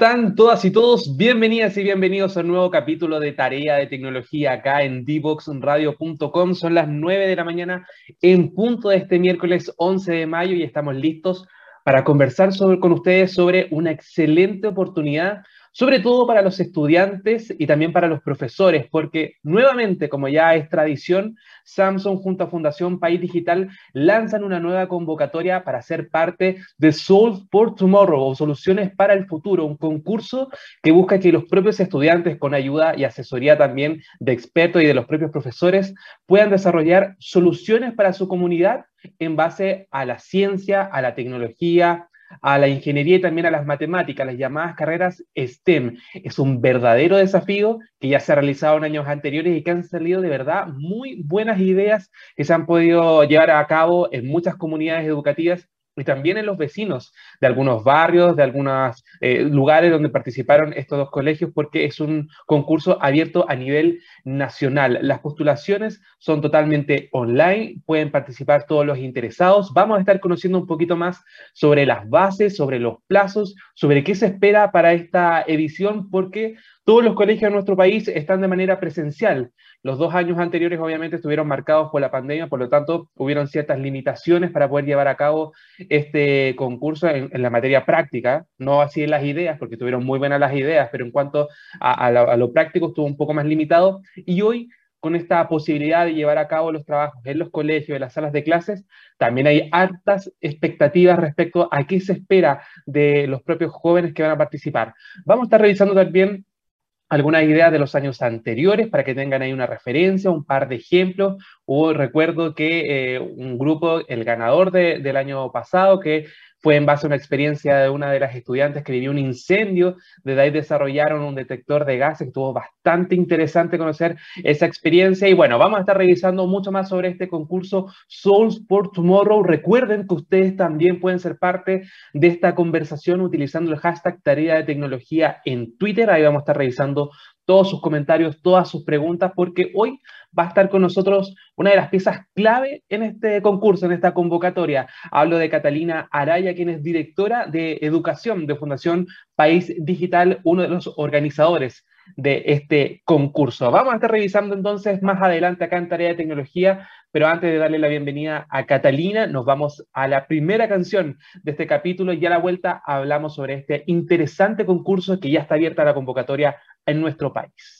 ¿Cómo están todas y todos? Bienvenidas y bienvenidos a un nuevo capítulo de Tarea de Tecnología acá en dboxradio.com. Son las 9 de la mañana en punto de este miércoles 11 de mayo y estamos listos para conversar con ustedes sobre una excelente oportunidad sobre todo para los estudiantes y también para los profesores, porque nuevamente, como ya es tradición, Samsung junto a Fundación País Digital lanzan una nueva convocatoria para ser parte de Solve for Tomorrow o Soluciones para el Futuro, un concurso que busca que los propios estudiantes, con ayuda y asesoría también de expertos y de los propios profesores, puedan desarrollar soluciones para su comunidad en base a la ciencia, a la tecnología, a la ingeniería y también a las matemáticas, las llamadas carreras STEM. Es un verdadero desafío que ya se ha realizado en años anteriores y que han salido de verdad muy buenas ideas que se han podido llevar a cabo en muchas comunidades educativas y también en los vecinos de algunos barrios, de algunos eh, lugares donde participaron estos dos colegios, porque es un concurso abierto a nivel nacional. Las postulaciones son totalmente online, pueden participar todos los interesados. Vamos a estar conociendo un poquito más sobre las bases, sobre los plazos, sobre qué se espera para esta edición, porque todos los colegios de nuestro país están de manera presencial. Los dos años anteriores obviamente estuvieron marcados por la pandemia, por lo tanto hubieron ciertas limitaciones para poder llevar a cabo este concurso en, la materia práctica, no así en las ideas, porque tuvieron muy buenas las ideas, pero en cuanto a, lo, práctico estuvo un poco más limitado. Y hoy con esta posibilidad de llevar a cabo los trabajos en los colegios, en las salas de clases, también hay altas expectativas respecto a qué se espera de los propios jóvenes que van a participar. Vamos a estar revisando también algunas ideas de los años anteriores para que tengan ahí una referencia, un par de ejemplos. O recuerdo que eh, un grupo, el ganador del año pasado, que fue en base a una experiencia de una de las estudiantes que vivió un incendio, desde ahí desarrollaron un detector de gases, estuvo bastante interesante conocer esa experiencia y bueno, vamos a estar revisando mucho más sobre este concurso Souls for Tomorrow. Recuerden que ustedes también pueden ser parte de esta conversación utilizando el hashtag tarea de tecnología en Twitter, ahí vamos a estar revisando todos sus comentarios, todas sus preguntas, porque hoy va a estar con nosotros una de las piezas clave en este concurso, en esta convocatoria. Hablo de Catalina Araya, quien es directora de educación de Fundación País Digital, uno de los organizadores de este concurso. Vamos a estar revisando entonces más adelante acá en Tarea de Tecnología, pero antes de darle la bienvenida a Catalina, nos vamos a la primera canción de este capítulo y a la vuelta hablamos sobre este interesante concurso que ya está abierta la convocatoria en nuestro país.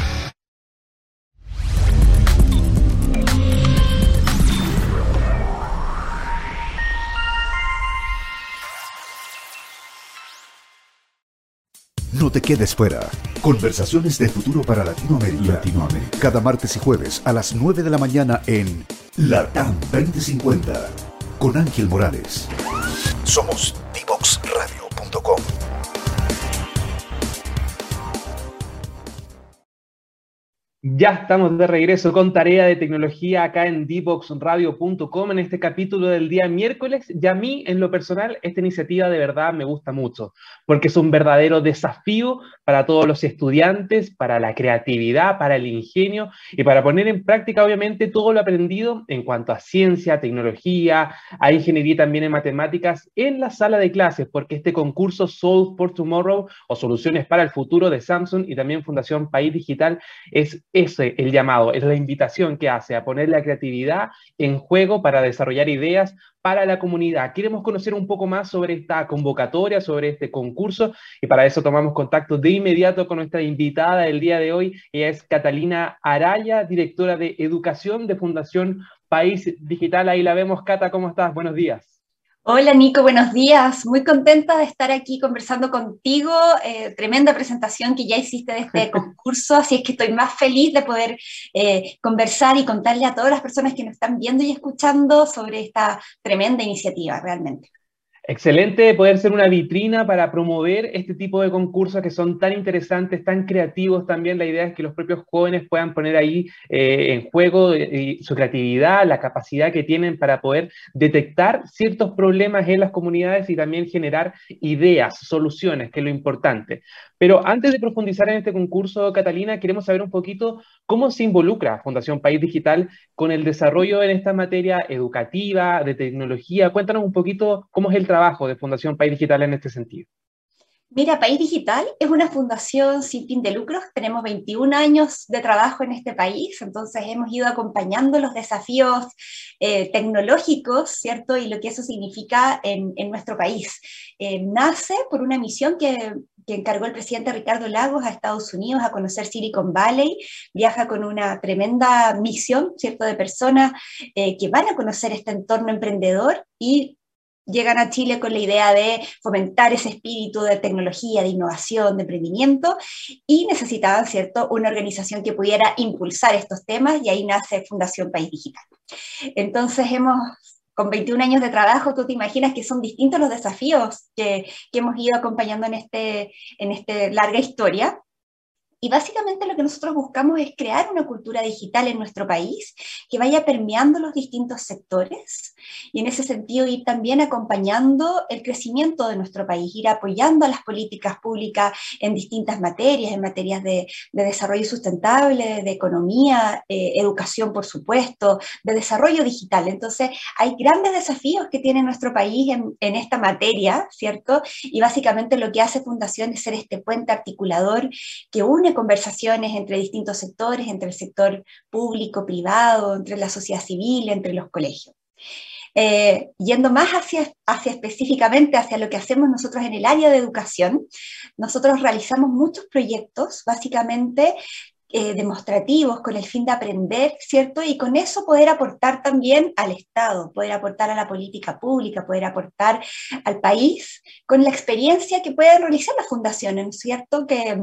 No te quedes fuera. Conversaciones de futuro para Latinoamérica. Latinoamérica. Cada martes y jueves a las 9 de la mañana en Latam 2050 con Ángel Morales. Somos divoxradio.com. Ya estamos de regreso con tarea de tecnología acá en dboxradio.com en este capítulo del día miércoles. Y a mí, en lo personal, esta iniciativa de verdad me gusta mucho, porque es un verdadero desafío para todos los estudiantes, para la creatividad, para el ingenio y para poner en práctica, obviamente, todo lo aprendido en cuanto a ciencia, tecnología, a ingeniería también en matemáticas en la sala de clases, porque este concurso Solve for Tomorrow o Soluciones para el Futuro de Samsung y también Fundación País Digital es ese el llamado, es la invitación que hace a poner la creatividad en juego para desarrollar ideas para la comunidad. Queremos conocer un poco más sobre esta convocatoria, sobre este concurso, y para eso tomamos contacto de inmediato con nuestra invitada del día de hoy. Ella es Catalina Araya, directora de Educación de Fundación País Digital. Ahí la vemos. Cata, ¿cómo estás? Buenos días. Hola Nico, buenos días. Muy contenta de estar aquí conversando contigo. Eh, tremenda presentación que ya hiciste de este concurso, así es que estoy más feliz de poder eh, conversar y contarle a todas las personas que nos están viendo y escuchando sobre esta tremenda iniciativa, realmente. Excelente poder ser una vitrina para promover este tipo de concursos que son tan interesantes, tan creativos también. La idea es que los propios jóvenes puedan poner ahí eh, en juego eh, su creatividad, la capacidad que tienen para poder detectar ciertos problemas en las comunidades y también generar ideas, soluciones, que es lo importante. Pero antes de profundizar en este concurso, Catalina, queremos saber un poquito cómo se involucra Fundación País Digital con el desarrollo en esta materia educativa, de tecnología. Cuéntanos un poquito cómo es el trabajo de Fundación País Digital en este sentido? Mira, País Digital es una fundación sin fin de lucros. Tenemos 21 años de trabajo en este país, entonces hemos ido acompañando los desafíos eh, tecnológicos, ¿cierto? Y lo que eso significa en, nuestro país. Eh, nace por una misión que, encargó el presidente Ricardo Lagos a Estados Unidos a conocer Silicon Valley. Viaja con una tremenda misión, ¿cierto? De personas eh, que van a conocer este entorno emprendedor y llegan a Chile con la idea de fomentar ese espíritu de tecnología, de innovación, de emprendimiento, y necesitaban, ¿cierto?, una organización que pudiera impulsar estos temas, y ahí nace Fundación País Digital. Entonces hemos con 21 años de trabajo, tú te imaginas que son distintos los desafíos que, que hemos ido acompañando en, este, en esta larga historia. Y básicamente lo que nosotros buscamos es crear una cultura digital en nuestro país que vaya permeando los distintos sectores y en ese sentido ir también acompañando el crecimiento de nuestro país, ir apoyando a las políticas públicas en distintas materias, en materias de, desarrollo sustentable, de economía, eh, educación, por supuesto, de desarrollo digital. Entonces, hay grandes desafíos que tiene nuestro país en, en esta materia, ¿cierto? Y básicamente lo que hace Fundación es ser este puente articulador que une conversaciones entre distintos sectores, entre el sector público, privado, entre la sociedad civil, entre los colegios. Eh, yendo más hacia, hacia específicamente hacia lo que hacemos nosotros en el área de educación, nosotros realizamos muchos proyectos, básicamente eh, demostrativos con el fin de aprender, ¿cierto? Y con eso poder aportar también al Estado, poder aportar a la política pública, poder aportar al país con la experiencia que puede realizar las fundaciones, ¿cierto? Que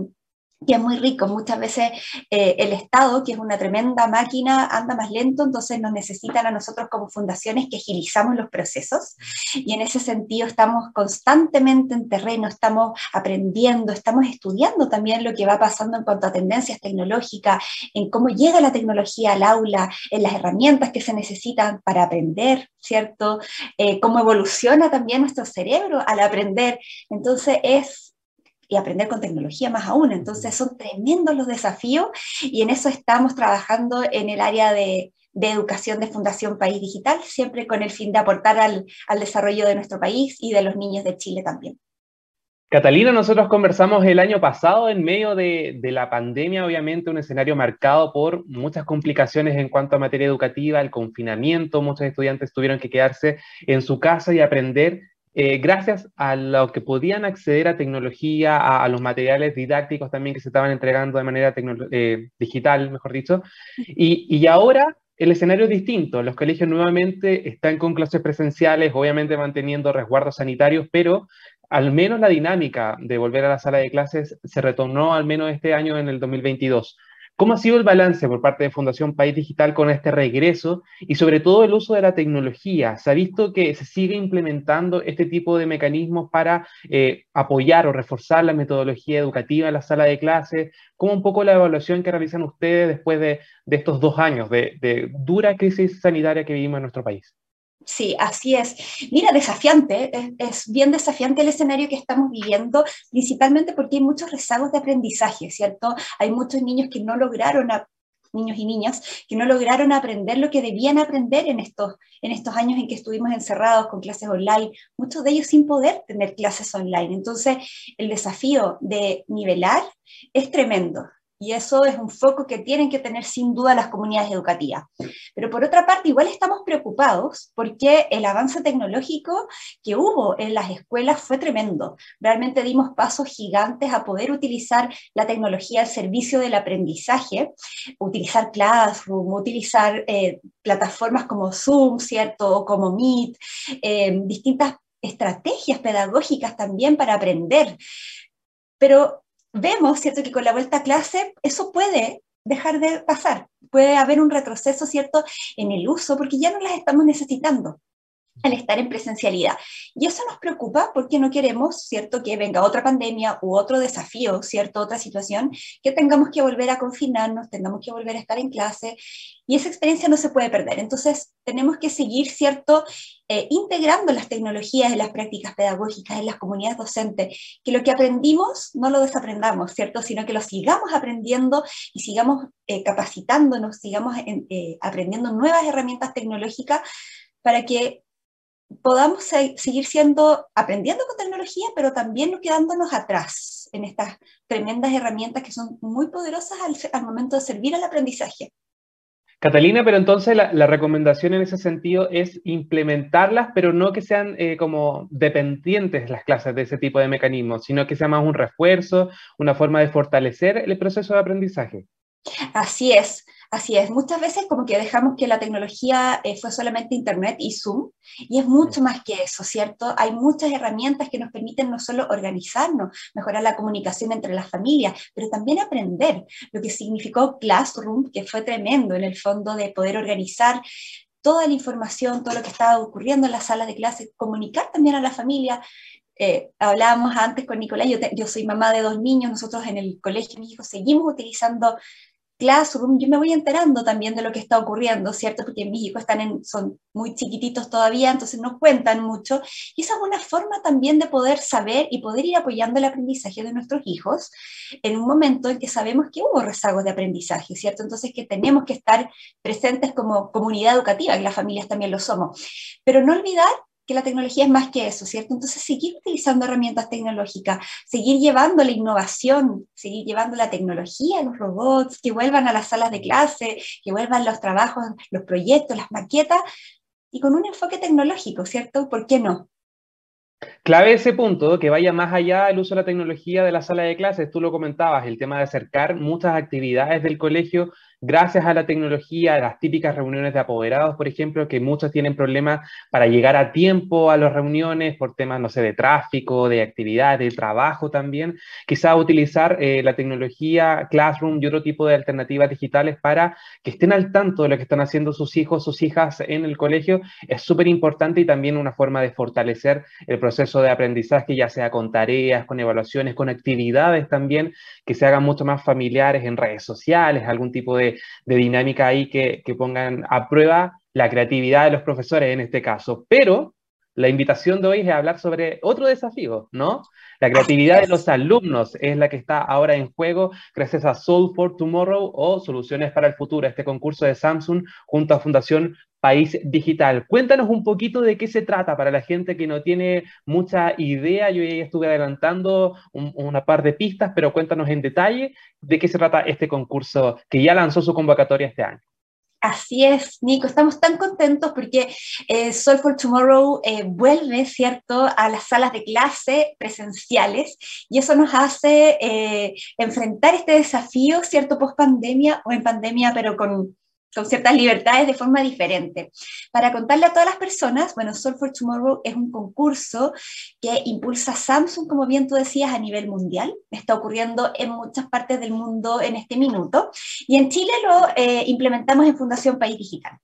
que es muy rico. Muchas veces eh, el Estado, que es una tremenda máquina, anda más lento, entonces nos necesitan a nosotros como fundaciones que agilizamos los procesos. Y en ese sentido estamos constantemente en terreno, estamos aprendiendo, estamos estudiando también lo que va pasando en cuanto a tendencias tecnológicas, en cómo llega la tecnología al aula, en las herramientas que se necesitan para aprender, ¿cierto? Eh, cómo evoluciona también nuestro cerebro al aprender. Entonces es y aprender con tecnología más aún. Entonces son tremendos los desafíos y en eso estamos trabajando en el área de, educación de Fundación País Digital, siempre con el fin de aportar al, desarrollo de nuestro país y de los niños de Chile también. Catalina, nosotros conversamos el año pasado en medio de, de, la pandemia, obviamente un escenario marcado por muchas complicaciones en cuanto a materia educativa, el confinamiento, muchos estudiantes tuvieron que quedarse en su casa y aprender eh, gracias a lo que podían acceder a tecnología, a, los materiales didácticos también que se estaban entregando de manera eh, digital, mejor dicho. Y, y ahora el escenario es distinto. Los colegios nuevamente están con clases presenciales, obviamente manteniendo resguardos sanitarios, pero al menos la dinámica de volver a la sala de clases se retornó al menos este año en el 2022. ¿Cómo ha sido el balance por parte de Fundación País Digital con este regreso y sobre todo el uso de la tecnología? ¿Se ha visto que se sigue implementando este tipo de mecanismos para eh, apoyar o reforzar la metodología educativa en la sala de clases? ¿Cómo un poco la evaluación que realizan ustedes después de, estos dos años de, de dura crisis sanitaria que vivimos en nuestro país? Sí, así es. Mira, desafiante, es, bien desafiante el escenario que estamos viviendo, principalmente porque hay muchos rezagos de aprendizaje, ¿cierto? Hay muchos niños que no lograron, niños y niñas, que no lograron aprender lo que debían aprender en estos, en estos años en que estuvimos encerrados con clases online, muchos de ellos sin poder tener clases online. Entonces, el desafío de nivelar es tremendo. Y eso es un foco que tienen que tener sin duda las comunidades educativas. Pero por otra parte, igual estamos preocupados porque el avance tecnológico que hubo en las escuelas fue tremendo. Realmente dimos pasos gigantes a poder utilizar la tecnología al servicio del aprendizaje, utilizar Classroom, utilizar eh, plataformas como Zoom, ¿cierto? O como Meet, eh, distintas estrategias pedagógicas también para aprender. Pero vemos, ¿cierto?, que con la vuelta a clase eso puede dejar de pasar, puede haber un retroceso, ¿cierto?, en el uso, porque ya no las estamos necesitando. Al estar en presencialidad. Y eso nos preocupa porque no queremos, ¿cierto?, que venga otra pandemia u otro desafío, ¿cierto?, otra situación, que tengamos que volver a confinarnos, tengamos que volver a estar en clase y esa experiencia no se puede perder. Entonces, tenemos que seguir, ¿cierto?, eh, integrando las tecnologías las prácticas pedagógicas, en las comunidades docentes, que lo que aprendimos no lo desaprendamos, ¿cierto?, sino que lo sigamos aprendiendo y sigamos eh, capacitándonos, sigamos eh, aprendiendo nuevas herramientas tecnológicas para que podamos seguir siendo, aprendiendo con tecnología, pero también no quedándonos atrás en estas tremendas herramientas que son muy poderosas al, momento de servir al aprendizaje. Catalina, pero entonces la, recomendación en ese sentido es implementarlas, pero no que sean eh, como dependientes las clases de ese tipo de mecanismos, sino que sea más un refuerzo, una forma de fortalecer el proceso de aprendizaje. Así es. Así es, muchas veces como que dejamos que la tecnología eh, fue solamente Internet y Zoom, y es mucho más que eso, ¿cierto? Hay muchas herramientas que nos permiten no solo organizarnos, mejorar la comunicación entre las familias, pero también aprender, lo que significó Classroom, que fue tremendo en el fondo de poder organizar toda la información, todo lo que estaba ocurriendo en las salas de clase, comunicar también a la familia, eh, hablábamos antes con Nicolás, yo, yo, soy mamá de dos niños, nosotros en el colegio, mis hijos, seguimos utilizando Classroom, yo me voy enterando también de lo que está ocurriendo, ¿cierto? Porque mis hijos están en, son muy chiquititos todavía, entonces no cuentan mucho. Y esa es una forma también de poder saber y poder ir apoyando el aprendizaje de nuestros hijos en un momento en que sabemos que hubo rezagos de aprendizaje, ¿cierto? Entonces que tenemos que estar presentes como comunidad educativa, que las familias también lo somos. Pero no olvidar que la tecnología es más que eso, ¿cierto? Entonces, seguir utilizando herramientas tecnológicas, seguir llevando la innovación, seguir llevando la tecnología, los robots, que vuelvan a las salas de clase, que vuelvan los trabajos, los proyectos, las maquetas, y con un enfoque tecnológico, ¿cierto? ¿Por qué no? Clave ese punto, que vaya más allá del uso de la tecnología de la sala de clases. Tú lo comentabas, el tema de acercar muchas actividades del colegio gracias a la tecnología, a las típicas reuniones de apoderados, por ejemplo, que muchos tienen problemas para llegar a tiempo a las reuniones por temas, no sé, de tráfico, de actividad, de trabajo también. Quizá utilizar eh, la tecnología Classroom y otro tipo de alternativas digitales para que estén al tanto de lo que están haciendo sus hijos, sus hijas en el colegio, es súper importante y también una forma de fortalecer el proceso de aprendizaje, ya sea con tareas, con evaluaciones, con actividades también, que se hagan mucho más familiares en redes sociales, algún tipo de de, dinámica ahí que, que pongan a prueba la creatividad de los profesores en este caso. Pero la invitación de hoy es hablar sobre otro desafío, ¿no? La creatividad de los alumnos es la que está ahora en juego gracias a Soul for Tomorrow o Soluciones para el Futuro, este concurso de Samsung junto a Fundación País Digital. Cuéntanos un poquito de qué se trata para la gente que no tiene mucha idea. Yo ya estuve adelantando una par de pistas, pero cuéntanos en detalle de qué se trata este concurso que ya lanzó su convocatoria este año. Así es, Nico, estamos tan contentos porque eh, Soul for Tomorrow eh, vuelve, ¿cierto?, a las salas de clase presenciales y eso nos hace eh, enfrentar este desafío, ¿cierto?, post pandemia o en pandemia, pero con, con ciertas libertades de forma diferente. Para contarle a todas las personas, bueno, Soul for Tomorrow es un concurso que impulsa Samsung, como bien tú decías, a nivel mundial. Está ocurriendo en muchas partes del mundo en este minuto. Y en Chile lo eh, implementamos en Fundación País Digital.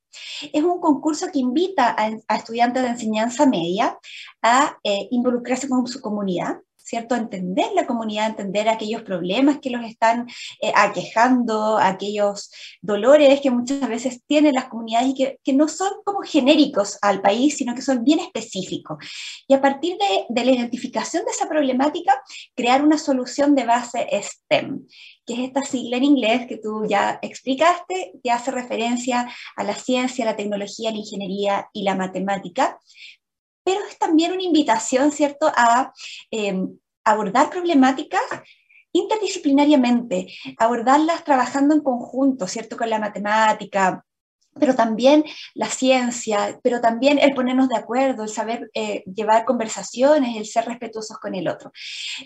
Es un concurso que invita a, estudiantes de enseñanza media a eh, involucrarse con su comunidad ¿cierto? Entender la comunidad, entender aquellos problemas que los están eh, aquejando, aquellos dolores que muchas veces tienen las comunidades y que, no son como genéricos al país, sino que son bien específicos. Y a partir de, de la identificación de esa problemática, crear una solución de base STEM que es esta sigla en inglés que tú ya explicaste, que hace referencia a la ciencia, la tecnología, la ingeniería y la matemática, pero es también una invitación, ¿cierto?, a em, abordar problemáticas interdisciplinariamente, abordarlas trabajando en conjunto, ¿cierto?, con la matemática, pero también la ciencia, pero también el ponernos de acuerdo, el saber eh, llevar conversaciones, el ser respetuosos con el otro.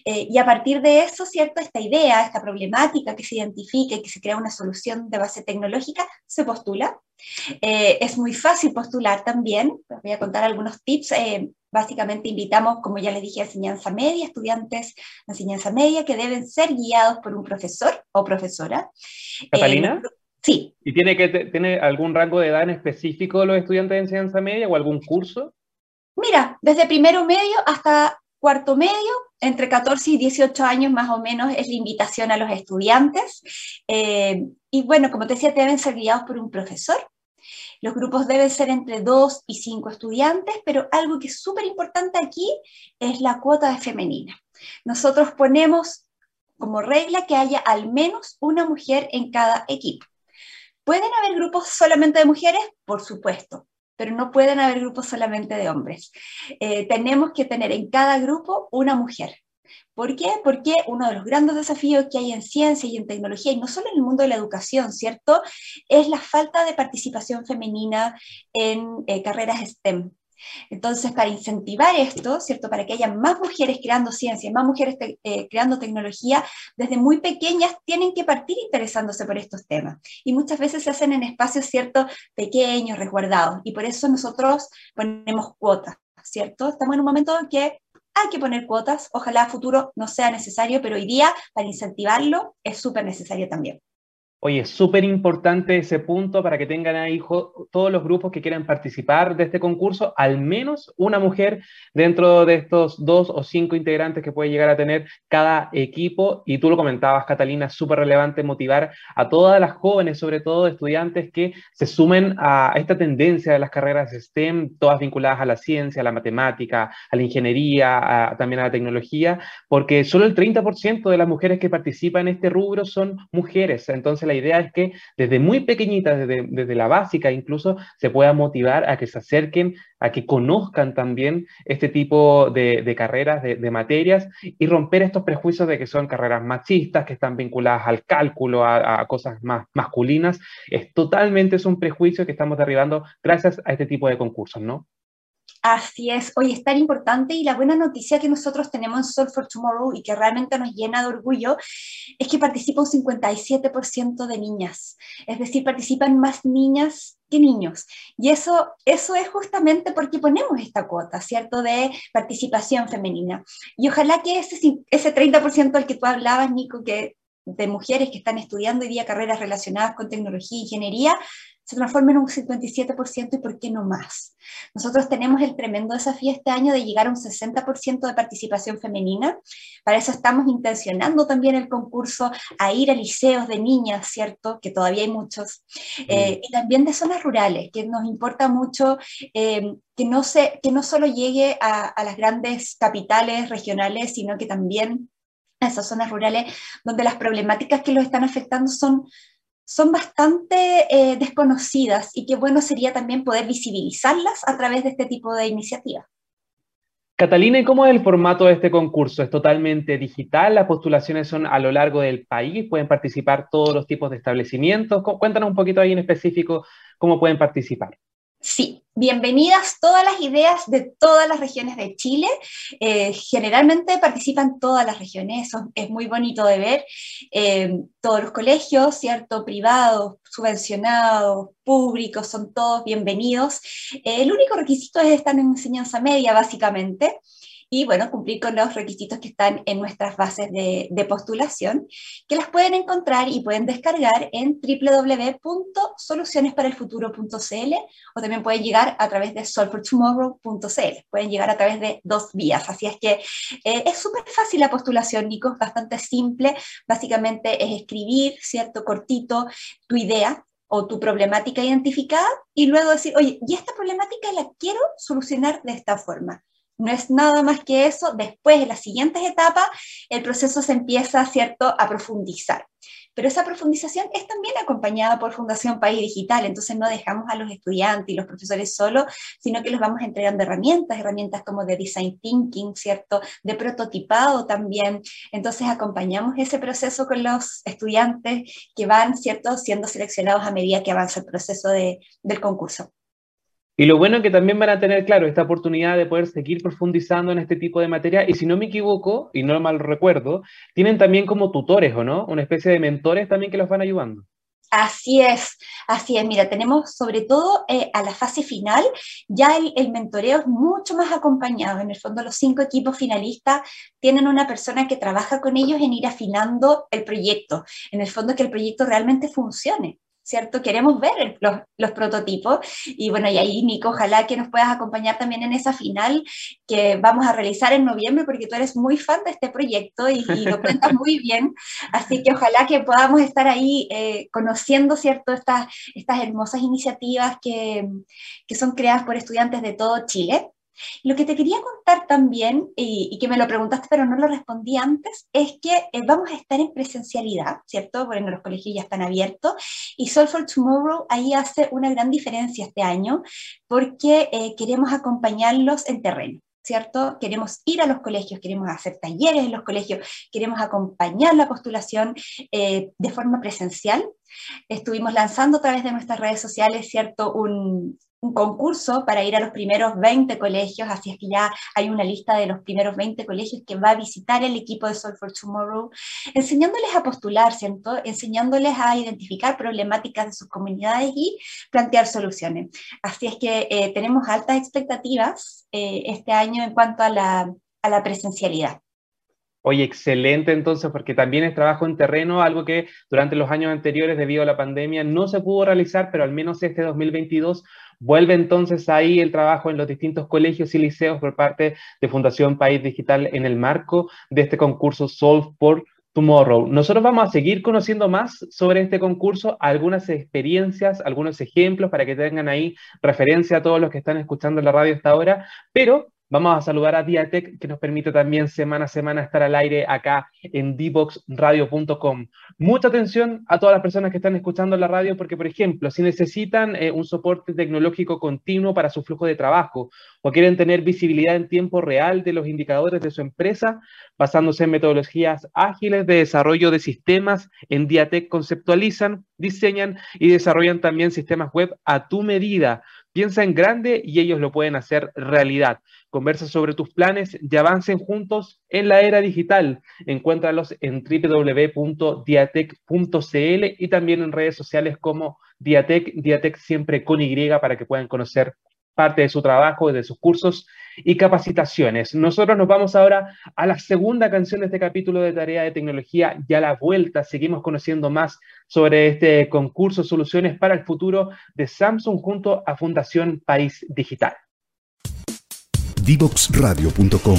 Eh, y a partir de eso, ¿cierto? Esta idea, esta problemática que se identifica y que se crea una solución de base tecnológica, se postula. Eh, es muy fácil postular también, voy a contar algunos tips. Básicamente invitamos, como ya les dije, a enseñanza media, estudiantes de enseñanza media que deben ser guiados por un profesor o profesora. Catalina. Sí. ¿Y tiene, que, tiene algún rango de edad en específico los estudiantes de enseñanza media o algún curso? Mira, desde primero medio hasta cuarto medio, entre 14 y 18 años más o menos es la invitación a los estudiantes. Eh, y bueno, como te decía, deben ser guiados por un profesor. Los grupos deben ser entre 2 y 5 estudiantes, pero algo que es súper importante aquí es la cuota de femenina. Nosotros ponemos como regla que haya al menos una mujer en cada equipo. ¿Pueden haber grupos solamente de mujeres? Por supuesto, pero no pueden haber grupos solamente de hombres. Eh, tenemos que tener en cada grupo una mujer. ¿Por qué? Porque uno de los grandes desafíos que hay en ciencia y en tecnología, y no solo en el mundo de la educación, ¿cierto? Es la falta de participación femenina en eh, carreras STEM. Entonces, para incentivar esto, ¿cierto? Para que haya más mujeres creando ciencia, más mujeres eh, creando tecnología, desde muy pequeñas tienen que partir interesándose por estos temas. Y muchas veces se hacen en espacios, ¿cierto? Pequeños, resguardados. Y por eso nosotros ponemos cuotas, ¿cierto? Estamos en un momento en que hay que poner cuotas. Ojalá a futuro no sea necesario, pero hoy día, para incentivarlo, es súper necesario también. Oye, súper importante ese punto para que tengan ahí todos los grupos que quieran participar de este concurso, al menos una mujer dentro de estos dos o cinco integrantes que puede llegar a tener cada equipo. Y tú lo comentabas, Catalina, súper relevante motivar a todas las jóvenes, sobre todo estudiantes, que se sumen a esta tendencia de las carreras STEM, todas vinculadas a la ciencia, a la matemática, a la ingeniería, también a la tecnología, porque solo el 30% de las mujeres que participan en este rubro son mujeres. Entonces, la idea es que desde muy pequeñitas, desde, la básica incluso, se pueda motivar a que se acerquen, a que conozcan también este tipo de, carreras, de, materias, y romper estos prejuicios de que son carreras machistas, que están vinculadas al cálculo, a, a cosas más masculinas. Es totalmente es un prejuicio que estamos derribando gracias a este tipo de concursos, ¿no? Así es, hoy es tan importante y la buena noticia que nosotros tenemos en Solve for Tomorrow y que realmente nos llena de orgullo es que participa un 57% de niñas, es decir, participan más niñas que niños. Y eso, eso es justamente porque ponemos esta cuota, ¿cierto?, de participación femenina. Y ojalá que ese, ese 30% al que tú hablabas, Nico, que de mujeres que están estudiando hoy día carreras relacionadas con tecnología e ingeniería, se transforme en un 57% y por qué no más. Nosotros tenemos el tremendo desafío este año de llegar a un 60% de participación femenina. Para eso estamos intencionando también el concurso a ir a liceos de niñas, ¿cierto? Que todavía hay muchos. Eh, y también de zonas rurales, que nos importa mucho eh, que, no se, que no solo llegue a, a las grandes capitales regionales, sino que también a esas zonas rurales donde las problemáticas que los están afectando son son bastante eh, desconocidas y qué bueno sería también poder visibilizarlas a través de este tipo de iniciativas. Catalina, ¿y cómo es el formato de este concurso? ¿Es totalmente digital? ¿Las postulaciones son a lo largo del país? ¿Pueden participar todos los tipos de establecimientos? Cuéntanos un poquito ahí en específico cómo pueden participar. Sí, bienvenidas todas las ideas de todas las regiones de Chile. Eh, generalmente participan todas las regiones, eso es muy bonito de ver. Eh, todos los colegios, ¿cierto? Privados, subvencionados, públicos, son todos bienvenidos. Eh, el único requisito es estar en enseñanza media, básicamente y bueno, cumplir con los requisitos que están en nuestras bases de, postulación, que las pueden encontrar y pueden descargar en www.solucionesparalfuturo.cl o también pueden llegar a través de solfortomorrow.cl. Pueden llegar a través de dos vías, así es que eh, es súper fácil la postulación, Nico, es bastante simple. Básicamente es escribir, ¿cierto? Cortito, tu idea, o tu problemática identificada y luego decir, oye, y esta problemática la quiero solucionar de esta forma. No es nada más que eso. Después, en las siguientes etapas, el proceso se empieza, ¿cierto?, a profundizar. Pero esa profundización es también acompañada por Fundación País Digital, entonces no dejamos a los estudiantes y los profesores solos, sino que los vamos entregando herramientas, herramientas como de design thinking, ¿cierto? De prototipado también. Entonces acompañamos ese proceso con los estudiantes que van, ¿cierto?, siendo seleccionados a medida que avanza el proceso de, del concurso. Y lo bueno es que también van a tener, claro, esta oportunidad de poder seguir profundizando en este tipo de materia. Y si no me equivoco, y no mal recuerdo, tienen también como tutores, ¿o no? Una especie de mentores también que los van ayudando. Así es, así es. Mira, tenemos sobre todo eh, a la fase final, ya el, el, mentoreo es mucho más acompañado. En el fondo, los cinco equipos finalistas tienen una persona que trabaja con ellos en ir afinando el proyecto. En el fondo, que el proyecto realmente funcione. ¿Cierto? Queremos ver los, prototipos y bueno, y ahí Nico, ojalá que nos puedas acompañar también en esa final que vamos a realizar en noviembre porque tú eres muy fan de este proyecto y, lo cuentas muy bien, así que ojalá que podamos estar ahí eh, conociendo, ¿cierto? Estas, estas hermosas iniciativas que, que son creadas por estudiantes de todo Chile. Lo que te quería contar también, y, que me lo preguntaste pero no lo respondí antes, es que eh, vamos a estar en presencialidad, ¿cierto? Porque los colegios ya están abiertos y Sol for Tomorrow ahí hace una gran diferencia este año porque eh, queremos acompañarlos en terreno. ¿cierto? Queremos ir a los colegios, queremos hacer talleres en los colegios, queremos acompañar la postulación eh, de forma presencial. Estuvimos lanzando a través de nuestras redes sociales, ¿cierto? Un, un concurso para ir a los primeros 20 colegios, así es que ya hay una lista de los primeros 20 colegios que va a visitar el equipo de Sol for Tomorrow, enseñándoles a postular, enseñándoles a identificar problemáticas de sus comunidades y plantear soluciones. Así es que eh, tenemos altas expectativas eh, este año en cuanto a la, a la presencialidad. Oye, excelente entonces, porque también es trabajo en terreno, algo que durante los años anteriores, debido a la pandemia, no se pudo realizar, pero al menos este 2022 vuelve entonces ahí el trabajo en los distintos colegios y liceos por parte de Fundación País Digital en el marco de este concurso Solve for Tomorrow. Nosotros vamos a seguir conociendo más sobre este concurso, algunas experiencias, algunos ejemplos para que tengan ahí referencia a todos los que están escuchando la radio hasta ahora, pero Vamos a saludar a Diatec, que nos permite también semana a semana estar al aire acá en dboxradio.com. Mucha atención a todas las personas que están escuchando la radio, porque, por ejemplo, si necesitan eh, un soporte tecnológico continuo para su flujo de trabajo o quieren tener visibilidad en tiempo real de los indicadores de su empresa, basándose en metodologías ágiles de desarrollo de sistemas, en Diatec conceptualizan, diseñan y desarrollan también sistemas web a tu medida. Piensa en grande y ellos lo pueden hacer realidad. Conversa sobre tus planes y avancen juntos en la era digital. Encuéntralos en www.diatec.cl y también en redes sociales como Diatec, Diatec siempre con Y para que puedan conocer parte de su trabajo, de sus cursos y capacitaciones. Nosotros nos vamos ahora a la segunda canción de este capítulo de Tarea de Tecnología, ya la vuelta. Seguimos conociendo más sobre este concurso Soluciones para el Futuro de Samsung junto a Fundación País Digital. Divoxradio.com.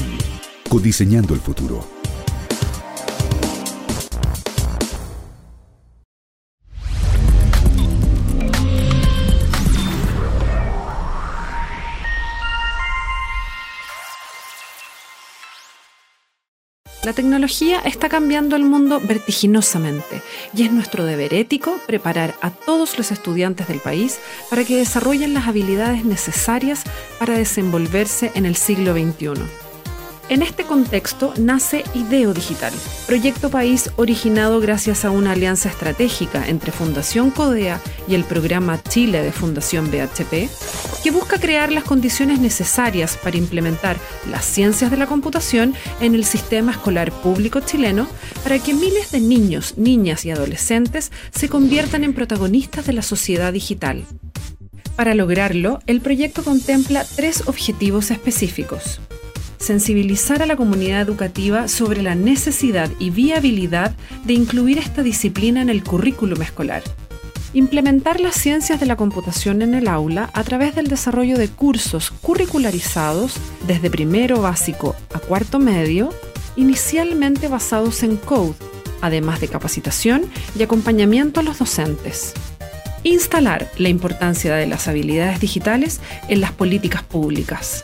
Codiseñando el futuro. La tecnología está cambiando el mundo vertiginosamente y es nuestro deber ético preparar a todos los estudiantes del país para que desarrollen las habilidades necesarias para desenvolverse en el siglo XXI. En este contexto nace Ideo Digital, proyecto país originado gracias a una alianza estratégica entre Fundación Codea y el programa Chile de Fundación BHP, que busca crear las condiciones necesarias para implementar las ciencias de la computación en el sistema escolar público chileno para que miles de niños, niñas y adolescentes se conviertan en protagonistas de la sociedad digital. Para lograrlo, el proyecto contempla tres objetivos específicos sensibilizar a la comunidad educativa sobre la necesidad y viabilidad de incluir esta disciplina en el currículum escolar. Implementar las ciencias de la computación en el aula a través del desarrollo de cursos curricularizados desde primero básico a cuarto medio, inicialmente basados en code, además de capacitación y acompañamiento a los docentes. Instalar la importancia de las habilidades digitales en las políticas públicas.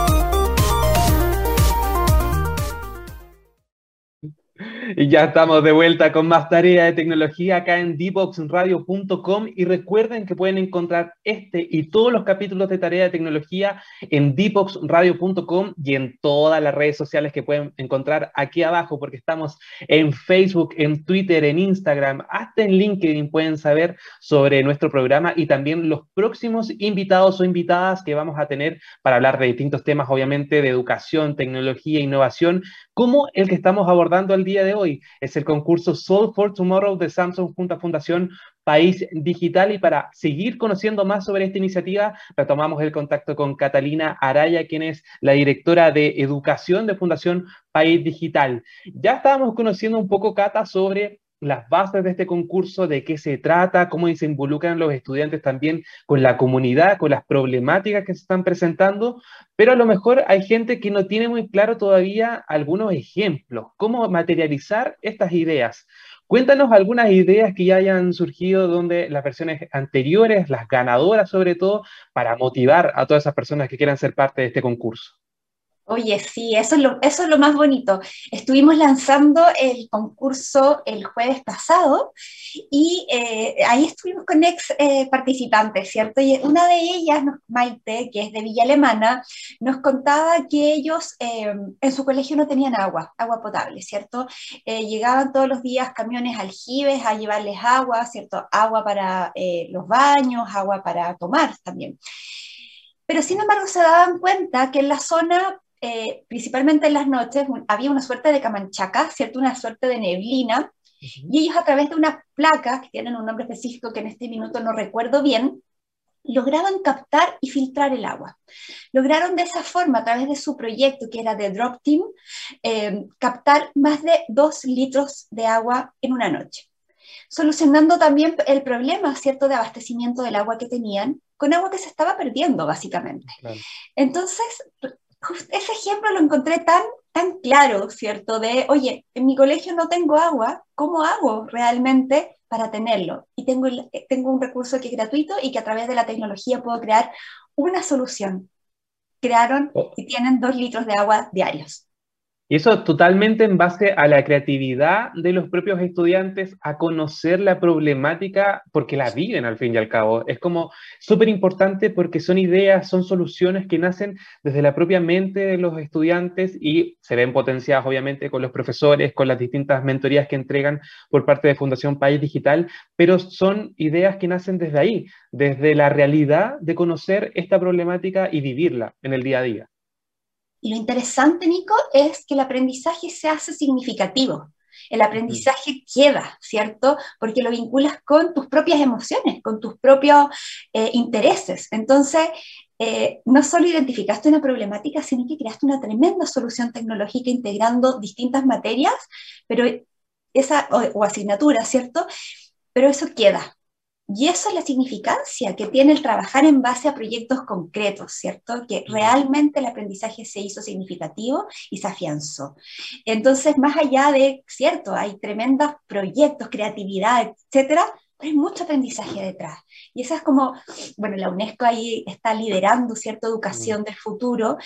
Y ya estamos de vuelta con más tarea de tecnología acá en dboxradio.com y recuerden que pueden encontrar este y todos los capítulos de tarea de tecnología en dboxradio.com y en todas las redes sociales que pueden encontrar aquí abajo porque estamos en Facebook, en Twitter, en Instagram, hasta en LinkedIn pueden saber sobre nuestro programa y también los próximos invitados o invitadas que vamos a tener para hablar de distintos temas, obviamente de educación, tecnología, innovación, como el que estamos abordando el día de hoy. Es el concurso Soul for Tomorrow de Samsung junto a Fundación País Digital y para seguir conociendo más sobre esta iniciativa, retomamos el contacto con Catalina Araya, quien es la directora de Educación de Fundación País Digital. Ya estábamos conociendo un poco, Cata, sobre las bases de este concurso, de qué se trata, cómo se involucran los estudiantes también con la comunidad, con las problemáticas que se están presentando, pero a lo mejor hay gente que no tiene muy claro todavía algunos ejemplos, cómo materializar estas ideas. Cuéntanos algunas ideas que ya hayan surgido donde las versiones anteriores, las ganadoras sobre todo, para motivar a todas esas personas que quieran ser parte de este concurso. Oye, sí, eso es, lo, eso es lo más bonito. Estuvimos lanzando el concurso el jueves pasado y eh, ahí estuvimos con ex eh, participantes, ¿cierto? Y una de ellas, Maite, que es de Villa Alemana, nos contaba que ellos eh, en su colegio no tenían agua, agua potable, ¿cierto? llegaban todos los días camiones aljibes a llevarles agua, ¿cierto? Agua para los baños, agua para tomar también. Pero sin embargo se daban cuenta que en la zona eh, principalmente en las noches, había una suerte de camanchaca, ¿cierto? Una suerte de neblina, y ellos a través de unas placas, que tienen un nombre específico que en este minuto no recuerdo bien, lograban captar y filtrar el agua. Lograron de esa forma, a través de su proyecto que era de Drop Team, eh, captar más de dos litros de agua en una noche, solucionando también el problema, ¿cierto?, de abastecimiento del agua que tenían, con agua que se estaba perdiendo, básicamente. Entonces, ese ejemplo lo encontré tan, tan claro, ¿cierto? De, oye, en mi colegio no tengo agua, ¿cómo hago realmente para tenerlo? Y tengo, tengo un recurso que es gratuito y que a través de la tecnología puedo crear una solución. Crearon oh. y tienen dos litros de agua diarios. Y eso totalmente en base a la creatividad de los propios estudiantes, a conocer la problemática porque la viven al fin y al cabo. Es como súper importante porque son ideas, son soluciones que nacen desde la propia mente de los estudiantes y se ven potenciadas obviamente con los profesores, con las distintas mentorías que entregan por parte de Fundación País Digital, pero son ideas que nacen desde ahí, desde la realidad de conocer esta problemática y vivirla en el día a día. Y lo interesante, Nico, es que el aprendizaje se hace significativo. El aprendizaje queda, ¿cierto? Porque lo vinculas con tus propias emociones, con tus propios eh, intereses. Entonces, eh, no solo identificaste una problemática, sino que creaste una tremenda solución tecnológica integrando distintas materias, pero esa, o, o asignaturas, ¿cierto? Pero eso queda, y eso es la significancia que tiene el trabajar en base a proyectos concretos, ¿cierto? Que realmente el aprendizaje se hizo significativo y se afianzó. Entonces, más allá de, ¿cierto? Hay tremendos proyectos, creatividad, etcétera, hay mucho aprendizaje detrás. Y esa es como, bueno, la UNESCO ahí está liderando, ¿cierto?, educación del futuro,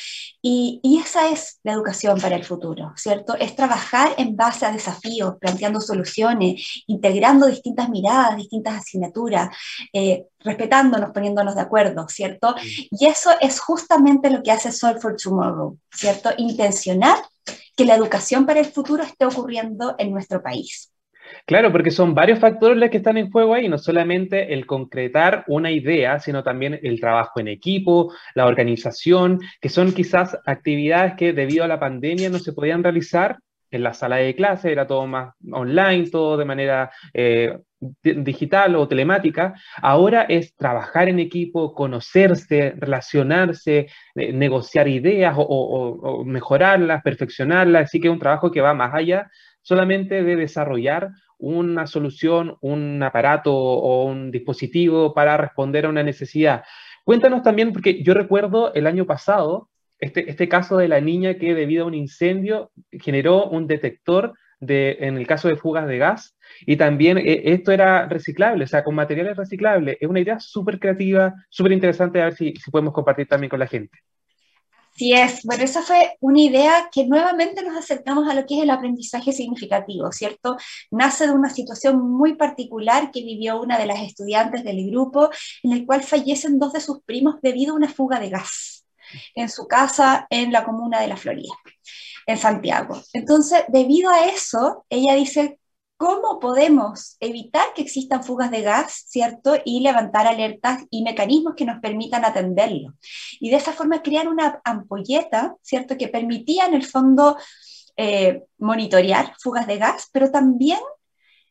y, y, esa es la educación para el futuro, ¿cierto? Es trabajar en base a desafíos, planteando soluciones, integrando distintas miradas, distintas asignaturas, eh, respetándonos, poniéndonos de acuerdo, ¿cierto? Y eso es justamente lo que hace Solve for Tomorrow, ¿cierto? Intencionar que la educación para el futuro esté ocurriendo en nuestro país. Claro, porque son varios factores los que están en juego ahí, no solamente el concretar una idea, sino también el trabajo en equipo, la organización, que son quizás actividades que debido a la pandemia no se podían realizar en la sala de clase, era todo más online, todo de manera eh, digital o telemática. Ahora es trabajar en equipo, conocerse, relacionarse, eh, negociar ideas o mejorarlas, perfeccionarlas. Así que es un trabajo que va más allá solamente de desarrollar una solución, un aparato o un dispositivo para responder a una necesidad. Cuéntanos también, porque yo recuerdo el año pasado este, este caso de la niña que debido a un incendio generó un detector de, en el caso de fugas de gas y también eh, esto era reciclable, o sea, con materiales reciclables. Es una idea súper creativa, súper interesante, a ver si, si podemos compartir también con la gente. Así es. Bueno, esa fue una idea que nuevamente nos acercamos a lo que es el aprendizaje significativo, ¿cierto? Nace de una situación muy particular que vivió una de las estudiantes del grupo, en el cual fallecen dos de sus primos debido a una fuga de gas en su casa en la comuna de La Florida, en Santiago. Entonces, debido a eso, ella dice, cómo podemos evitar que existan fugas de gas, ¿cierto? Y levantar alertas y mecanismos que nos permitan atenderlo. Y de esa forma crear una ampolleta, ¿cierto? Que permitía en el fondo eh, monitorear fugas de gas, pero también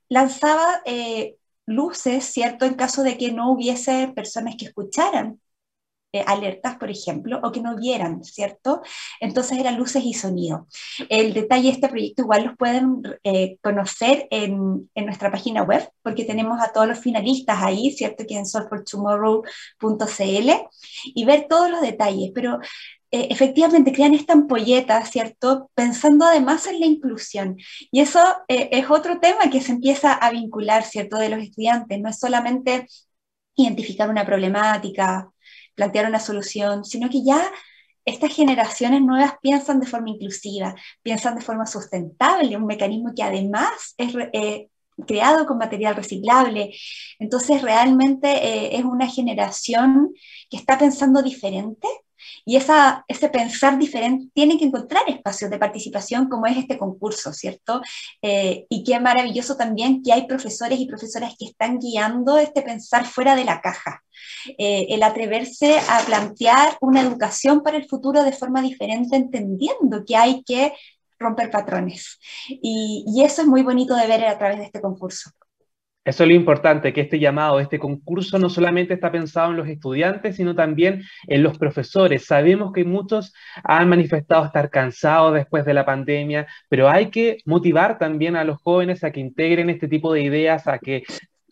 lanzaba eh, luces, ¿cierto? En caso de que no hubiese personas que escucharan eh, alertas, por ejemplo, o que no vieran, ¿cierto? Entonces eran luces y sonido. El detalle de este proyecto igual los pueden eh, conocer en, en, nuestra página web, porque tenemos a todos los finalistas ahí, ¿cierto? Que en solvefortomorrow.cl y ver todos los detalles, pero eh, efectivamente crean esta ampolleta, ¿cierto? Pensando además en la inclusión. Y eso es otro tema que se empieza a vincular, ¿cierto? De los estudiantes, no es solamente identificar una problemática plantear una solución, sino que ya estas generaciones nuevas piensan de forma inclusiva, piensan de forma sustentable, un mecanismo que además es eh, creado con material reciclable. Entonces, realmente eh, es una generación que está pensando diferente y ese pensar diferente tiene que encontrar espacios de participación como es este concurso, ¿cierto? Eh, y qué maravilloso también que hay profesores y profesoras que están guiando este pensar fuera de la caja. Eh, el atreverse a plantear una educación para el futuro de forma diferente, entendiendo que hay que romper patrones. Y eso es muy bonito de ver a través de este concurso. Eso es lo importante, que este llamado, este concurso no solamente está pensado en los estudiantes, sino también en los profesores. Sabemos que muchos han manifestado estar cansados después de la pandemia, pero hay que motivar también a los jóvenes a que integren este tipo de ideas, a que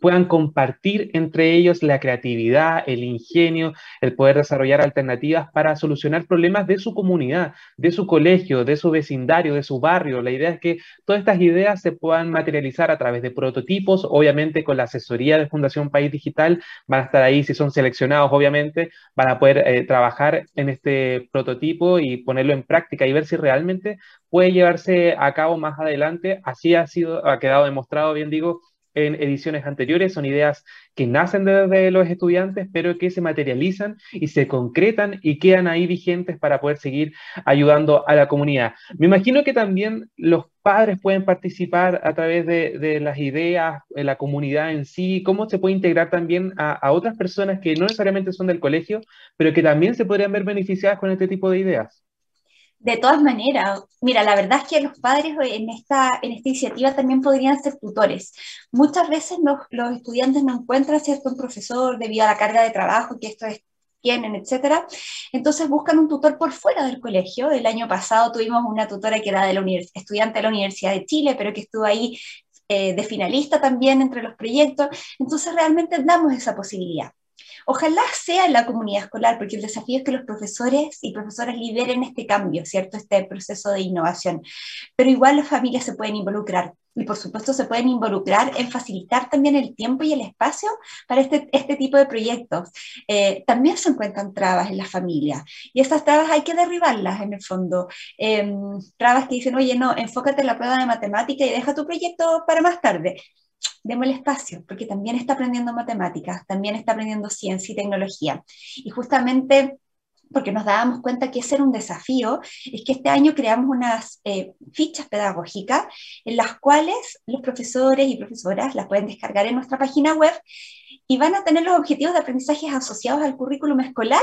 puedan compartir entre ellos la creatividad, el ingenio, el poder desarrollar alternativas para solucionar problemas de su comunidad, de su colegio, de su vecindario, de su barrio. La idea es que todas estas ideas se puedan materializar a través de prototipos, obviamente con la asesoría de Fundación País Digital, van a estar ahí si son seleccionados, obviamente, van a poder eh, trabajar en este prototipo y ponerlo en práctica y ver si realmente puede llevarse a cabo más adelante. Así ha sido, ha quedado demostrado, bien digo, en ediciones anteriores, son ideas que nacen desde los estudiantes, pero que se materializan y se concretan y quedan ahí vigentes para poder seguir ayudando a la comunidad. Me imagino que también los padres pueden participar a través de, las ideas, de la comunidad en sí, cómo se puede integrar también a, a otras personas que no necesariamente son del colegio, pero que también se podrían ver beneficiadas con este tipo de ideas. De todas maneras, mira, la verdad es que los padres en esta, en esta iniciativa también podrían ser tutores. Muchas veces los estudiantes no encuentran cierto un profesor debido a la carga de trabajo que estos tienen, etcétera. Entonces buscan un tutor por fuera del colegio. El año pasado tuvimos una tutora que era de la estudiante de la Universidad de Chile, pero que estuvo ahí eh, de finalista también entre los proyectos. Entonces realmente damos esa posibilidad. Ojalá sea la comunidad escolar, porque el desafío es que los profesores y profesoras lideren este cambio, ¿cierto? Este proceso de innovación. Pero igual las familias se pueden involucrar y por supuesto se pueden involucrar en facilitar también el tiempo y el espacio para este, este tipo de proyectos. Eh, también se encuentran trabas en la familia y esas trabas hay que derribarlas en el fondo. Em, trabas que dicen, oye, no, enfócate en la prueba de matemática y deja tu proyecto para más tarde el espacio, porque también está aprendiendo matemáticas, también está aprendiendo ciencia y tecnología. Y justamente porque nos dábamos cuenta que ese era un desafío, es que este año creamos unas eh, fichas pedagógicas en las cuales los profesores y profesoras las pueden descargar en nuestra página web y van a tener los objetivos de aprendizaje asociados al currículum escolar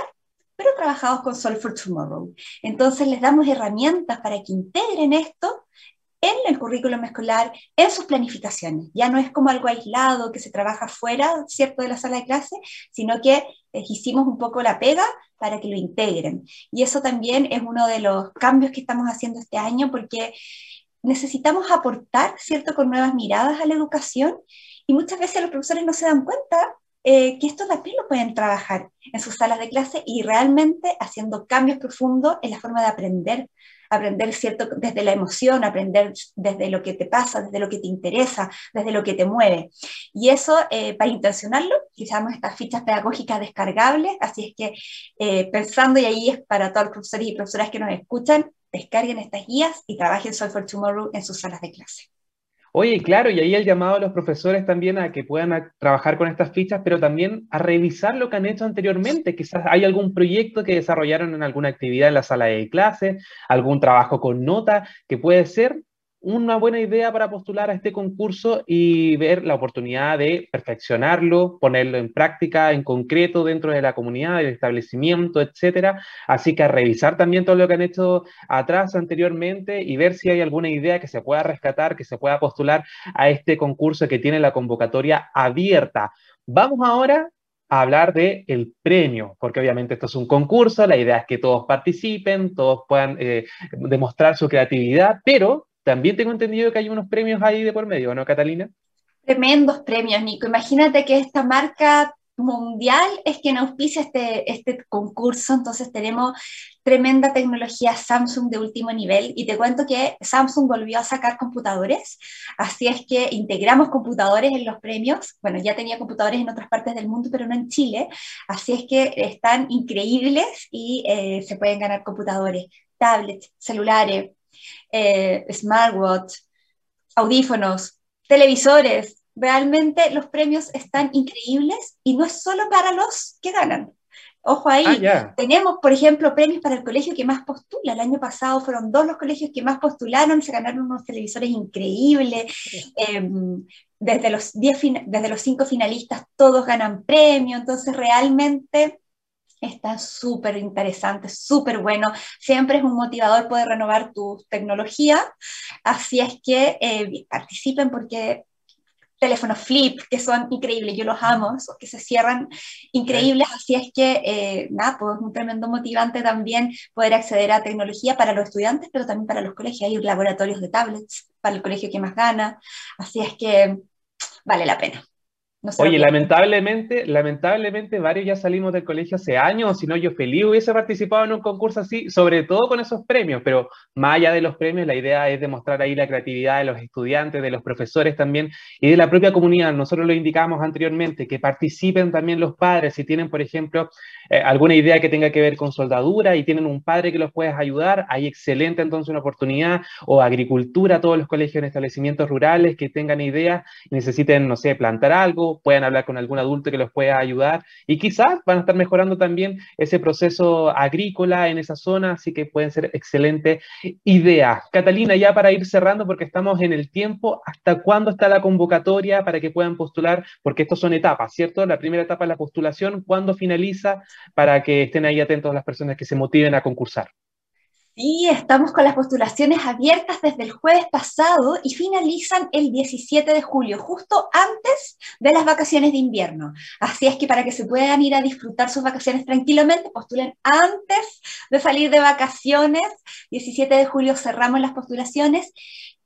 pero trabajados con Solve for Tomorrow. Entonces les damos herramientas para que integren esto en el currículum escolar, en sus planificaciones. Ya no es como algo aislado que se trabaja fuera, ¿cierto?, de la sala de clase, sino que hicimos un poco la pega para que lo integren. Y eso también es uno de los cambios que estamos haciendo este año porque necesitamos aportar, ¿cierto?, con nuevas miradas a la educación y muchas veces los profesores no se dan cuenta eh, que esto también lo pueden trabajar en sus salas de clase y realmente haciendo cambios profundos en la forma de aprender aprender cierto, desde la emoción, aprender desde lo que te pasa, desde lo que te interesa, desde lo que te mueve. Y eso, eh, para intencionarlo, utilizamos estas fichas pedagógicas descargables, así es que eh, pensando, y ahí es para todos los profesores y profesoras que nos escuchan, descarguen estas guías y trabajen Solve for Tomorrow en sus salas de clase. Oye, claro, y ahí el llamado a los profesores también a que puedan trabajar con estas fichas, pero también a revisar lo que han hecho anteriormente. Quizás hay algún proyecto que desarrollaron en alguna actividad en la sala de clase, algún trabajo con nota, que puede ser una buena idea para postular a este concurso y ver la oportunidad de perfeccionarlo, ponerlo en práctica, en concreto dentro de la comunidad, del establecimiento, etcétera. Así que a revisar también todo lo que han hecho atrás anteriormente y ver si hay alguna idea que se pueda rescatar, que se pueda postular a este concurso que tiene la convocatoria abierta. Vamos ahora a hablar del el premio, porque obviamente esto es un concurso, la idea es que todos participen, todos puedan eh, demostrar su creatividad, pero también tengo entendido que hay unos premios ahí de por medio, ¿no, Catalina? Tremendos premios, Nico. Imagínate que esta marca mundial es quien auspicia este, este concurso, entonces tenemos tremenda tecnología Samsung de último nivel. Y te cuento que Samsung volvió a sacar computadores, así es que integramos computadores en los premios, bueno, ya tenía computadores en otras partes del mundo, pero no en Chile, así es que están increíbles y eh, se pueden ganar computadores, tablets, celulares, eh, smartwatch, audífonos, televisores. Realmente los premios están increíbles y no es solo para los que ganan. Ojo ahí, ah, tenemos, por ejemplo, premios para el colegio que más postula. El año pasado fueron dos los colegios que más postularon, se ganaron unos televisores increíbles. Em, desde, los diez, desde los cinco finalistas todos ganan premio, entonces realmente Está súper interesante, súper bueno. Siempre es un motivador poder renovar tu tecnología. Así es que eh, participen porque teléfonos flip, que son increíbles, yo los amo, que se cierran increíbles, así es que, eh, nada, pues es un tremendo motivante también poder acceder a tecnología para los estudiantes, pero también para los colegios, hay laboratorios de tablets para el colegio que más gana, así es que vale la pena. Oye, lamentablemente, lamentablemente varios ya salimos del colegio hace años, si no yo feliz hubiese participado en un concurso así, sobre todo con esos premios, pero más allá de los premios, la idea es demostrar ahí la creatividad de los estudiantes, de los profesores también y de la propia comunidad. Nosotros lo indicamos anteriormente, que participen también los padres, si tienen, por ejemplo, eh, alguna idea que tenga que ver con soldadura y tienen un padre que los pueda ayudar, hay excelente entonces una oportunidad, o agricultura, todos los colegios en establecimientos rurales que tengan ideas, necesiten, no sé, plantar algo, puedan hablar con algún adulto que los pueda ayudar y quizás van a estar mejorando también ese proceso agrícola en esa zona, así que pueden ser excelentes ideas. Catalina, ya para ir cerrando, porque estamos en el tiempo, ¿hasta cuándo está la convocatoria para que puedan postular? Porque estos son etapas, ¿cierto? La primera etapa es la postulación, ¿cuándo finaliza? Para que estén ahí atentos las personas que se motiven a concursar. Sí, estamos con las postulaciones abiertas desde el jueves pasado y finalizan el 17 de julio, justo antes de las vacaciones de invierno. Así es que para que se puedan ir a disfrutar sus vacaciones tranquilamente, postulen antes de salir de vacaciones. 17 de julio cerramos las postulaciones.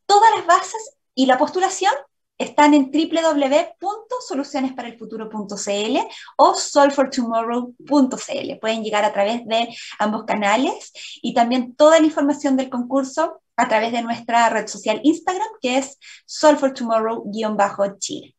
Todas las bases y la postulación están en www.solucionesparalfuturo.cl o solfortomorrow.cl. Pueden llegar a través de ambos canales y también toda la información del concurso a través de nuestra red social Instagram, que es solfortomorrow-chile.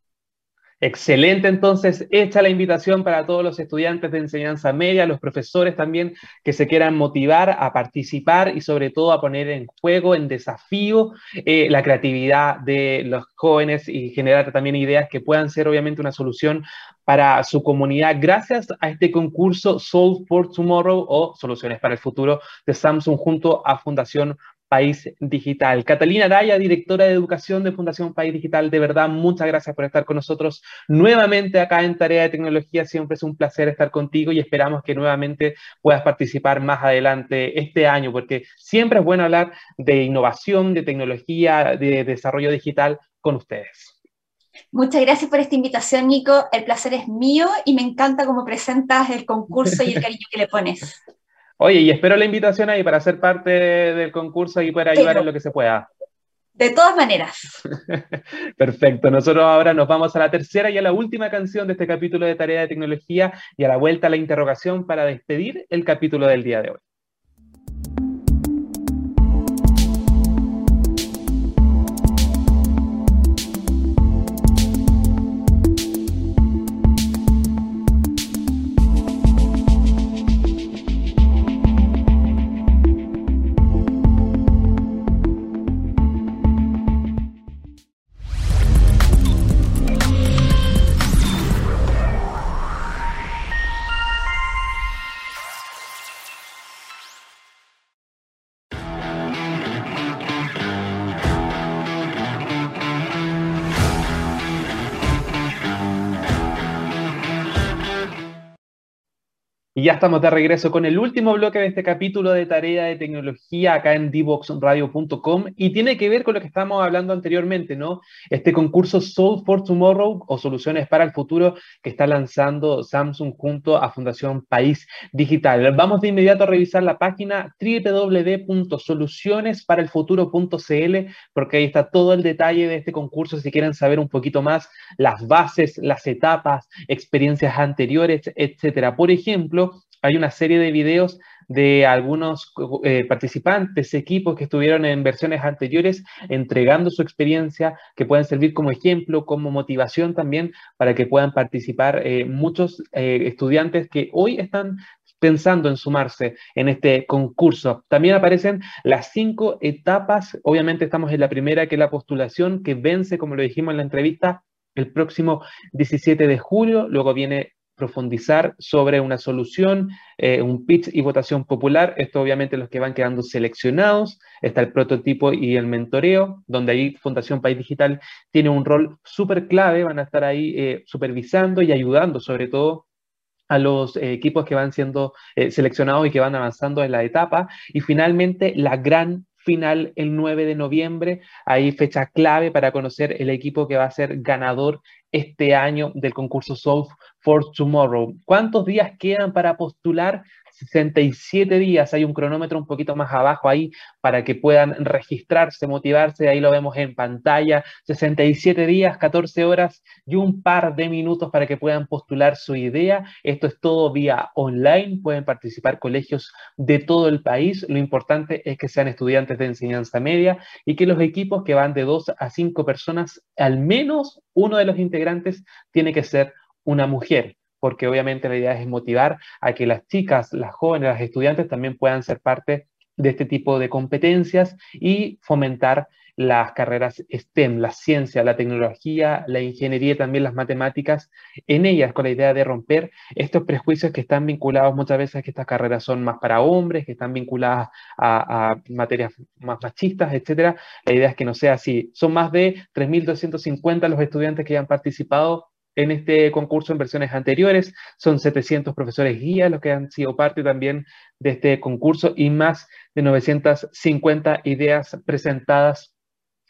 Excelente, entonces, hecha la invitación para todos los estudiantes de enseñanza media, los profesores también que se quieran motivar a participar y sobre todo a poner en juego, en desafío, eh, la creatividad de los jóvenes y generar también ideas que puedan ser obviamente una solución para su comunidad gracias a este concurso Solve for Tomorrow o Soluciones para el Futuro de Samsung junto a Fundación País Digital. Catalina Araya, directora de Educación de Fundación País Digital, de verdad, muchas gracias por estar con nosotros nuevamente acá en Tarea de Tecnología. Siempre es un placer estar contigo y esperamos que nuevamente puedas participar más adelante este año, porque siempre es bueno hablar de innovación, de tecnología, de desarrollo digital con ustedes. Muchas gracias por esta invitación, Nico. El placer es mío y me encanta cómo presentas el concurso y el cariño que le pones. Oye, y espero la invitación ahí para ser parte del concurso y poder ayudar en lo que se pueda. De todas maneras. Perfecto. Nosotros ahora nos vamos a la tercera y a la última canción de este capítulo de Tarea de Tecnología y a la vuelta a la interrogación para despedir el capítulo del día de hoy. Ya estamos de regreso con el último bloque de este capítulo de tarea de tecnología acá en divoxradio.com y tiene que ver con lo que estábamos hablando anteriormente, ¿no? Este concurso Soul for Tomorrow o Soluciones para el Futuro que está lanzando Samsung junto a Fundación País Digital. Vamos de inmediato a revisar la página www.solucionesparalfuturo.cl porque ahí está todo el detalle de este concurso si quieren saber un poquito más las bases, las etapas, experiencias anteriores, etcétera. Por ejemplo, hay una serie de videos de algunos eh, participantes, equipos que estuvieron en versiones anteriores entregando su experiencia, que pueden servir como ejemplo, como motivación también para que puedan participar eh, muchos eh, estudiantes que hoy están pensando en sumarse en este concurso. También aparecen las cinco etapas, obviamente estamos en la primera, que es la postulación, que vence, como lo dijimos en la entrevista, el próximo 17 de julio, luego viene profundizar sobre una solución, eh, un pitch y votación popular. Esto obviamente los que van quedando seleccionados. Está el prototipo y el mentoreo, donde ahí Fundación País Digital tiene un rol súper clave. Van a estar ahí eh, supervisando y ayudando sobre todo a los eh, equipos que van siendo seleccionados y que van avanzando en la etapa. Y finalmente, la gran final el 9 de noviembre. Ahí fecha clave para conocer el equipo que va a ser ganador este año del concurso Solve for Tomorrow. ¿Cuántos días quedan para postular? 67 días, hay un cronómetro un poquito más abajo ahí para que puedan registrarse, motivarse, ahí lo vemos en pantalla, 67 días, 14 horas y un par de minutos para que puedan postular su idea. Esto es todo vía online, pueden participar colegios de todo el país, lo importante es que sean estudiantes de enseñanza media y que los equipos que van de 2 a 5 personas, al menos uno de los integrantes tiene que ser una mujer, porque obviamente la idea es motivar a que las chicas, las jóvenes, las estudiantes también puedan ser parte de este tipo de competencias y fomentar las carreras STEM, la ciencia, la tecnología, la ingeniería, también las matemáticas, en ellas con la idea de romper estos prejuicios que están vinculados muchas veces a que estas carreras son más para hombres, que están vinculadas a, materias más machistas, etcétera. La idea es que no sea así. Son más de 3.250 los estudiantes que han participado en este concurso en versiones anteriores. Son 700 profesores guías los que han sido parte también de este concurso y más de 950 ideas presentadas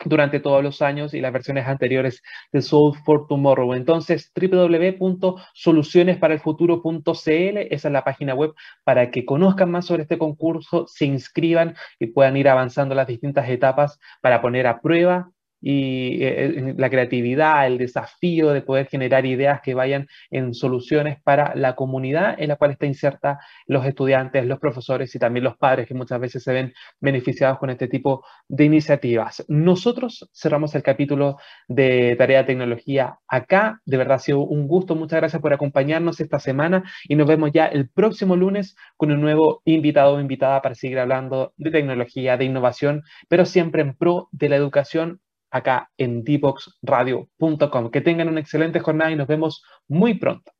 durante todos los años y las versiones anteriores de Soul for Tomorrow. Entonces, www.solucionesparalfuturo.cl, esa es la página web para que conozcan más sobre este concurso, se inscriban y puedan ir avanzando las distintas etapas para poner a prueba y eh, la creatividad, el desafío de poder generar ideas que vayan en soluciones para la comunidad en la cual está inserta los estudiantes, los profesores y también los padres que muchas veces se ven beneficiados con este tipo de iniciativas. Nosotros cerramos el capítulo de Tarea de Tecnología acá. De verdad ha sido un gusto. Muchas gracias por acompañarnos esta semana y nos vemos ya el próximo lunes con un nuevo invitado o invitada para seguir hablando de tecnología, de innovación, pero siempre en pro de la educación acá en dboxradio.com. Que tengan una excelente jornada y nos vemos muy pronto.